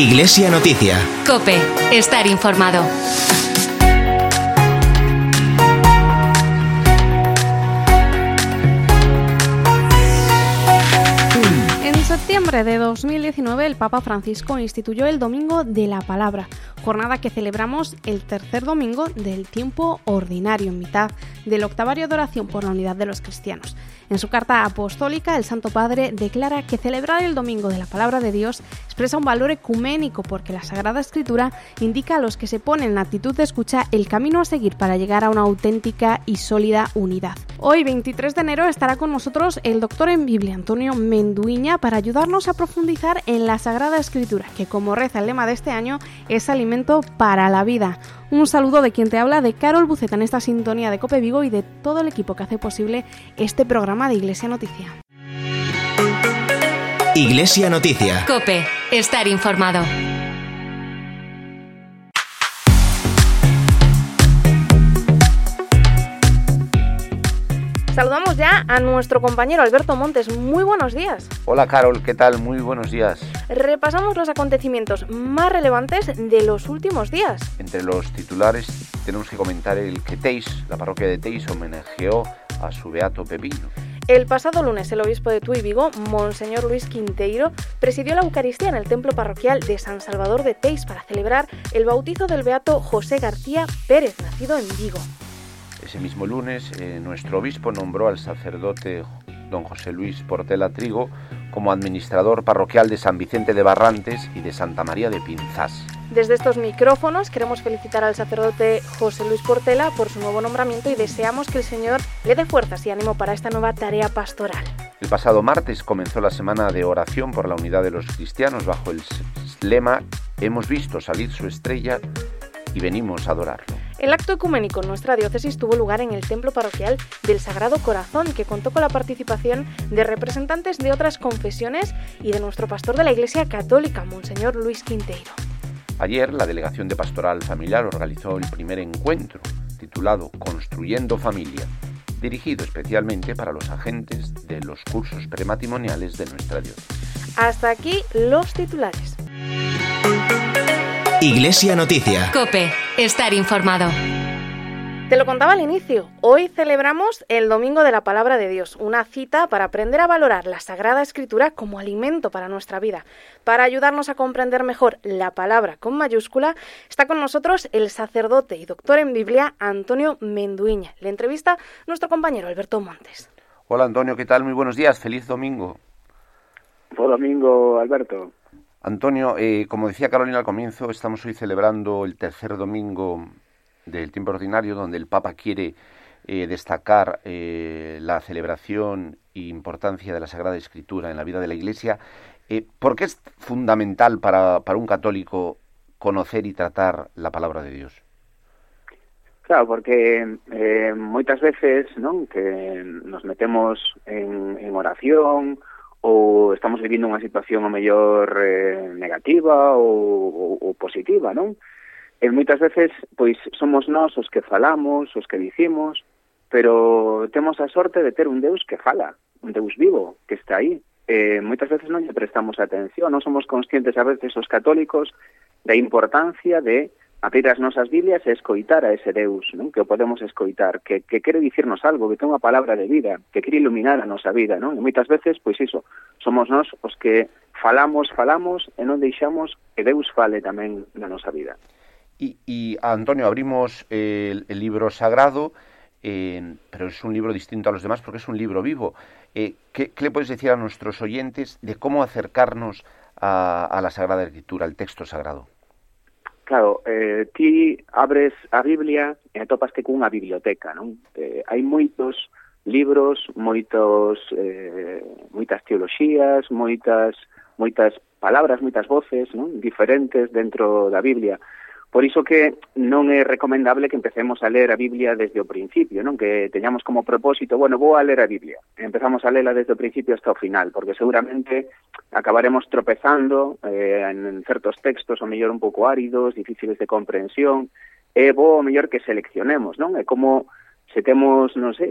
Iglesia Noticia. Cope, estar informado. En septiembre de 2019 el Papa Francisco instituyó el Domingo de la Palabra, jornada que celebramos el tercer domingo del tiempo ordinario en mitad del octavario de oración por la unidad de los cristianos. En su carta apostólica, el Santo Padre declara que celebrar el Domingo de la Palabra de Dios expresa un valor ecuménico porque la Sagrada Escritura indica a los que se ponen en actitud de escucha el camino a seguir para llegar a una auténtica y sólida unidad. Hoy, 23 de enero, estará con nosotros el doctor en Biblia, Antonio Menduiña, para ayudarnos a profundizar en la Sagrada Escritura, que como reza el lema de este año, es alimento para la vida. Un saludo de quien te habla, de Carol Buceta en esta sintonía de Cope Vigo y de todo el equipo que hace posible este programa de Iglesia Noticia. Iglesia Noticia. Cope, estar informado. A nuestro compañero Alberto Montes. Muy buenos días. Hola Carol, ¿qué tal? Muy buenos días. Repasamos los acontecimientos más relevantes de los últimos días. Entre los titulares tenemos que comentar el que Teis, la parroquia de Teis, homenajeó a su beato Pepino. El pasado lunes, el obispo de Tuy Vigo, Monseñor Luis Quinteiro, presidió la Eucaristía en el templo parroquial de San Salvador de Teis para celebrar el bautizo del beato José García Pérez, nacido en Vigo. Ese mismo lunes, eh, nuestro obispo nombró al sacerdote don José Luis Portela Trigo como administrador parroquial de San Vicente de Barrantes y de Santa María de Pinzás. Desde estos micrófonos queremos felicitar al sacerdote José Luis Portela por su nuevo nombramiento y deseamos que el Señor le dé fuerzas y ánimo para esta nueva tarea pastoral. El pasado martes comenzó la semana de oración por la unidad de los cristianos bajo el lema Hemos visto salir su estrella y venimos a adorarlo. El acto ecuménico en nuestra diócesis tuvo lugar en el templo parroquial del Sagrado Corazón, que contó con la participación de representantes de otras confesiones y de nuestro pastor de la Iglesia Católica, Monseñor Luis Quinteiro. Ayer la Delegación de Pastoral Familiar organizó el primer encuentro, titulado Construyendo Familia, dirigido especialmente para los agentes de los cursos prematrimoniales de nuestra diócesis. Hasta aquí los titulares. Iglesia Noticia. Cope, estar informado. Te lo contaba al inicio, hoy celebramos el Domingo de la Palabra de Dios, una cita para aprender a valorar la Sagrada Escritura como alimento para nuestra vida. Para ayudarnos a comprender mejor la palabra con mayúscula, está con nosotros el sacerdote y doctor en Biblia Antonio Menduiña. Le entrevista nuestro compañero Alberto Montes. Hola Antonio, ¿qué tal? Muy buenos días, feliz domingo. Buen domingo, Alberto. Antonio, eh, como decía Carolina al comienzo, estamos hoy celebrando el tercer domingo del tiempo ordinario, donde el Papa quiere eh, destacar eh, la celebración e importancia de la Sagrada Escritura en la vida de la Iglesia. Eh, ¿Por qué es fundamental para, un católico conocer y tratar la palabra de Dios? Claro, porque eh, moitas veces non que nos metemos en oración ou estamos vivindo unha situación o mellor eh, negativa ou, ou, ou positiva, non? E moitas veces, pois, somos nós os que falamos, os que dicimos, pero temos a sorte de ter un Deus que fala, un Deus vivo, que está aí. Eh, moitas veces non lle prestamos atención, non somos conscientes a veces os católicos da importancia de abrir as nosas Biblias e escoitar a ese Deus, non? que o podemos escoitar, que, que quere dicirnos algo, que ten unha palabra de vida, que quere iluminar a nosa vida. Non? E moitas veces, pois iso, somos nós os que falamos, falamos e non deixamos que Deus fale tamén na nosa vida. E, e Antonio, abrimos el, el libro sagrado, eh, pero es un libro distinto a los demás porque es un libro vivo. Eh, ¿qué, ¿Qué le puedes decir a nuestros oyentes de cómo acercarnos a, a la Sagrada Escritura, al texto sagrado? claro, eh, ti abres a Biblia e atopaste cunha biblioteca, non? Eh, hai moitos libros, moitos eh, moitas teoloxías, moitas moitas palabras, moitas voces, non? diferentes dentro da Biblia. Por iso que non é recomendable que empecemos a ler a Biblia desde o principio, non que teñamos como propósito, bueno, vou a ler a Biblia. Empezamos a lela desde o principio hasta o final, porque seguramente acabaremos tropezando eh, en certos textos, o mellor un pouco áridos, difíciles de comprensión, e bo o mellor que seleccionemos, non? É como se temos, non sei,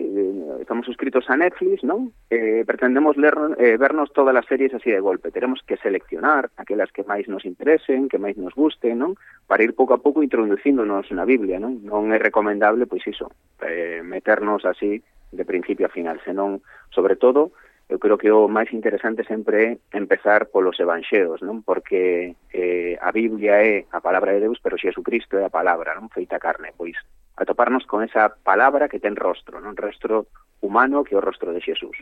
estamos suscritos a Netflix, non? Eh, pretendemos ler, eh, vernos todas as series así de golpe. Teremos que seleccionar aquelas que máis nos interesen, que máis nos gusten, non? Para ir pouco a pouco introduciéndonos na Biblia, non? Non é recomendable, pois iso, eh, meternos así de principio a final, senón, sobre todo, eu creo que o máis interesante sempre é empezar polos evanxeos, non? Porque eh, a Biblia é a palabra de Deus, pero Xesucristo é a palabra, non? Feita carne, pois atoparnos con esa palabra que ten rostro, non? Rostro humano que é o rostro de Xesús.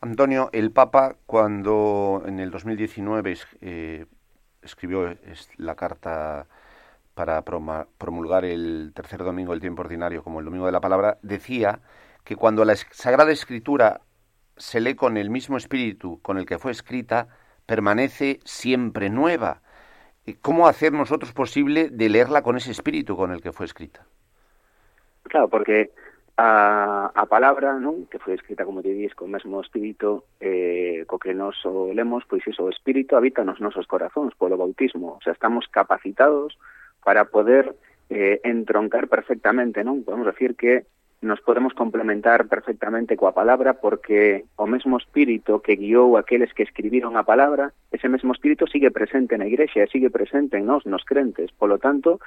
Antonio, el Papa cuando en el 2019 eh, escribió la carta para promulgar el tercer domingo del tiempo ordinario como el domingo de la palabra, decía que cuando la Sagrada Escritura se lee con el mismo espíritu con el que fue escrita, permanece siempre nueva. ¿Cómo hacer nosotros posible de leerla con ese espíritu con el que fue escrita? Claro, porque a, a palabra, non? Que foi escrita, como te dís, co mesmo espírito eh, co que nos o lemos, pois iso, o espírito habita nos nosos corazóns polo bautismo. O sea, estamos capacitados para poder eh, entroncar perfectamente, non? Podemos decir que nos podemos complementar perfectamente coa palabra porque o mesmo espírito que guiou aqueles que escribiron a palabra, ese mesmo espírito sigue presente na igrexa, sigue presente en nós, nos crentes. Polo tanto,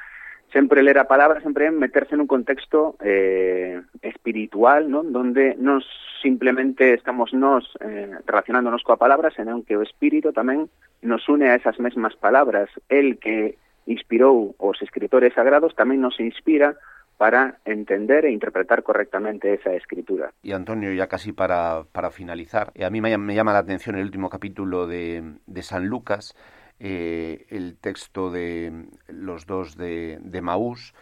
sempre ler a palabra sempre é meterse nun contexto eh, espiritual, non? donde non simplemente estamos nós eh, relacionándonos coa palabra, senón que o espírito tamén nos une a esas mesmas palabras. El que inspirou os escritores sagrados tamén nos inspira para entender e interpretar correctamente esa escritura. Y Antonio, ya casi para, para finalizar, eh, a mí me, me, llama la atención el último capítulo de, de San Lucas, eh, el texto de los dos de, de Maús,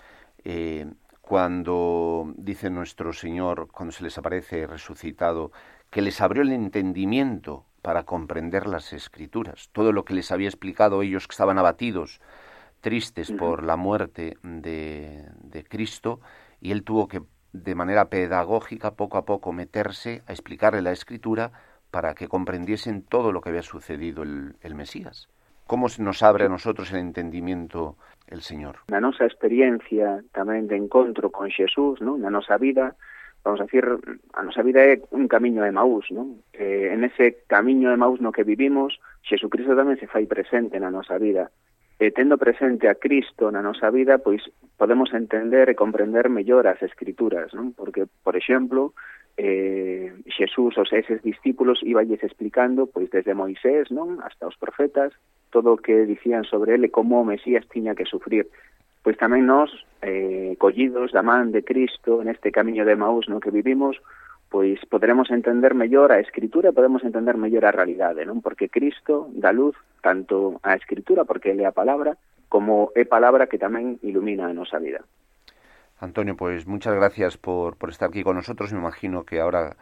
eh, cuando dice nuestro Señor, cuando se les aparece resucitado, que les abrió el entendimiento para comprender las escrituras, todo lo que les había explicado ellos que estaban abatidos, tristes por la muerte de, de, Cristo y él tuvo que de manera pedagógica poco a poco meterse a explicarle la escritura para que comprendiesen todo lo que había sucedido el, el Mesías. como se nos abre a nosotros el entendimiento el Señor. Na nosa experiencia tamén de encontro con Xesús, ¿no? na nosa vida, vamos a decir, a nosa vida é un camiño de Maús, ¿no? Eh, en ese camiño de Maús no que vivimos, Xesucristo tamén se fai presente na nosa vida. E tendo presente a Cristo na nosa vida, pois podemos entender e comprender mellor as escrituras, non? Porque, por exemplo, eh, Xesús aos eses discípulos iballes explicando pois desde Moisés non hasta os profetas todo o que dicían sobre ele como o Mesías tiña que sufrir pois tamén nós eh, collidos da man de Cristo neste camiño de Maús no que vivimos pois poderemos entender mellor a escritura e podemos entender mellor a realidade, non? Porque Cristo dá luz tanto á escritura, porque ele é a palabra, como é palabra que tamén ilumina a nosa vida. Antonio, pues muchas gracias por, por estar aquí con nosotros. Me imagino que ahora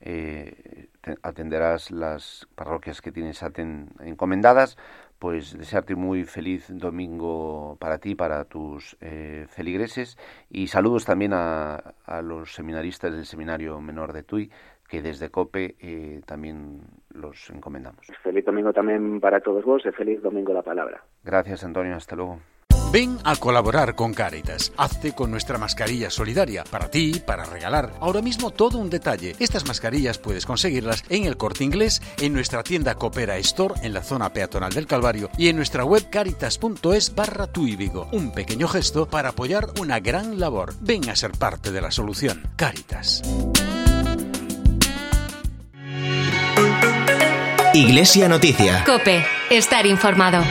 eh, atenderás las parroquias que tienes aten encomendadas pues desearte muy feliz domingo para ti, para tus eh, feligreses y saludos también a, a, los seminaristas del Seminario Menor de Tui, que desde COPE eh, también los encomendamos. Feliz domingo también para todos vos y feliz domingo la palabra. Gracias Antonio, hasta luego. Ven a colaborar con Caritas. Hazte con nuestra mascarilla solidaria. Para ti, para regalar. Ahora mismo todo un detalle. Estas mascarillas puedes conseguirlas en el corte inglés, en nuestra tienda Coopera Store en la zona peatonal del Calvario y en nuestra web caritas.es barra Vigo. Un pequeño gesto para apoyar una gran labor. Ven a ser parte de la solución. Caritas. Iglesia Noticia. Cope. Estar informado.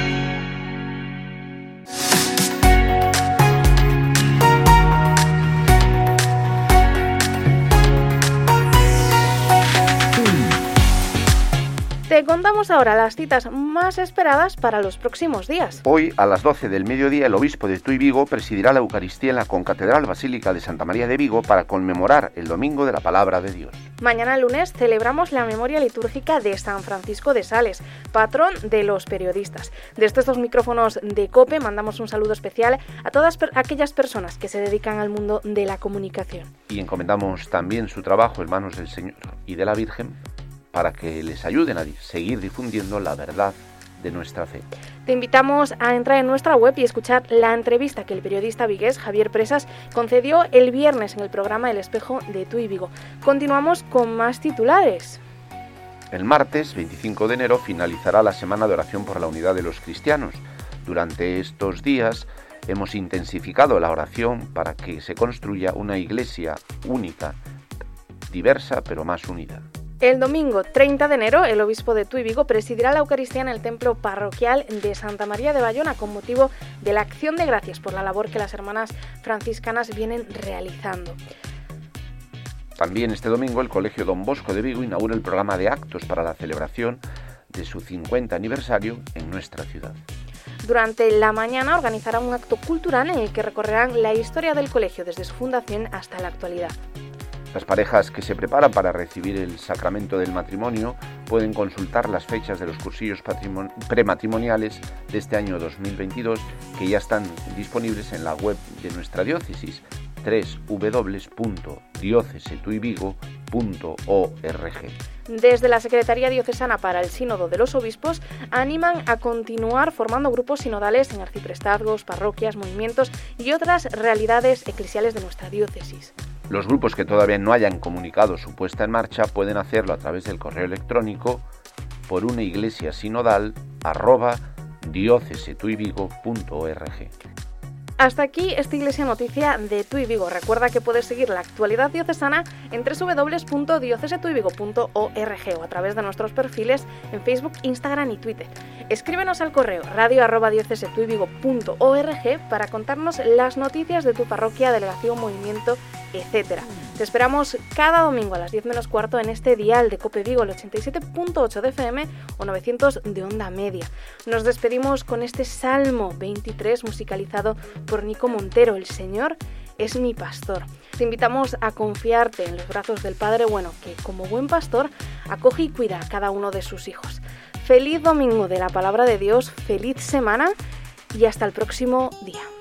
Contamos ahora las citas más esperadas para los próximos días. Hoy, a las 12 del mediodía, el obispo de Tuy Vigo presidirá la Eucaristía en la Concatedral Basílica de Santa María de Vigo para conmemorar el Domingo de la Palabra de Dios. Mañana lunes celebramos la memoria litúrgica de San Francisco de Sales, patrón de los periodistas. Desde estos micrófonos de COPE mandamos un saludo especial a todas aquellas personas que se dedican al mundo de la comunicación. Y encomendamos también su trabajo en manos del Señor y de la Virgen para que les ayuden a seguir difundiendo la verdad de nuestra fe. Te invitamos a entrar en nuestra web y escuchar la entrevista que el periodista vigués Javier Presas concedió el viernes en el programa El Espejo de Tu y Vigo. Continuamos con más titulares. El martes 25 de enero finalizará la semana de oración por la unidad de los cristianos. Durante estos días hemos intensificado la oración para que se construya una iglesia única, diversa pero más unida. El domingo 30 de enero, el obispo de Tuy Vigo presidirá la Eucaristía en el templo parroquial de Santa María de Bayona con motivo de la acción de gracias por la labor que las hermanas franciscanas vienen realizando. También este domingo el Colegio Don Bosco de Vigo inaugura el programa de actos para la celebración de su 50 aniversario en nuestra ciudad. Durante la mañana organizará un acto cultural en el que recorrerán la historia del colegio desde su fundación hasta la actualidad. Las parejas que se preparan para recibir el sacramento del matrimonio pueden consultar las fechas de los cursillos prematrimoniales de este año 2022 que ya están disponibles en la web de nuestra diócesis www.diocesetuivigo.org. Desde la Secretaría Diocesana para el Sínodo de los Obispos animan a continuar formando grupos sinodales en arciprestazgos, parroquias, movimientos y otras realidades eclesiales de nuestra diócesis. Los grupos que todavía no hayan comunicado su puesta en marcha pueden hacerlo a través del correo electrónico por una iglesia sinodal arroba. Hasta aquí esta Iglesia Noticia de Tu y Vigo. Recuerda que puedes seguir la actualidad diocesana en www.diocesetuivigo.org o a través de nuestros perfiles en Facebook, Instagram y Twitter. Escríbenos al correo radio para contarnos las noticias de tu parroquia, delegación, movimiento, etc. Te esperamos cada domingo a las 10 menos cuarto en este dial de Cope Vigo, el 87.8 de FM o 900 de onda media. Nos despedimos con este Salmo 23 musicalizado por Nico Montero, el Señor es mi pastor. Te invitamos a confiarte en los brazos del Padre Bueno, que como buen pastor acoge y cuida a cada uno de sus hijos. Feliz domingo de la palabra de Dios, feliz semana y hasta el próximo día.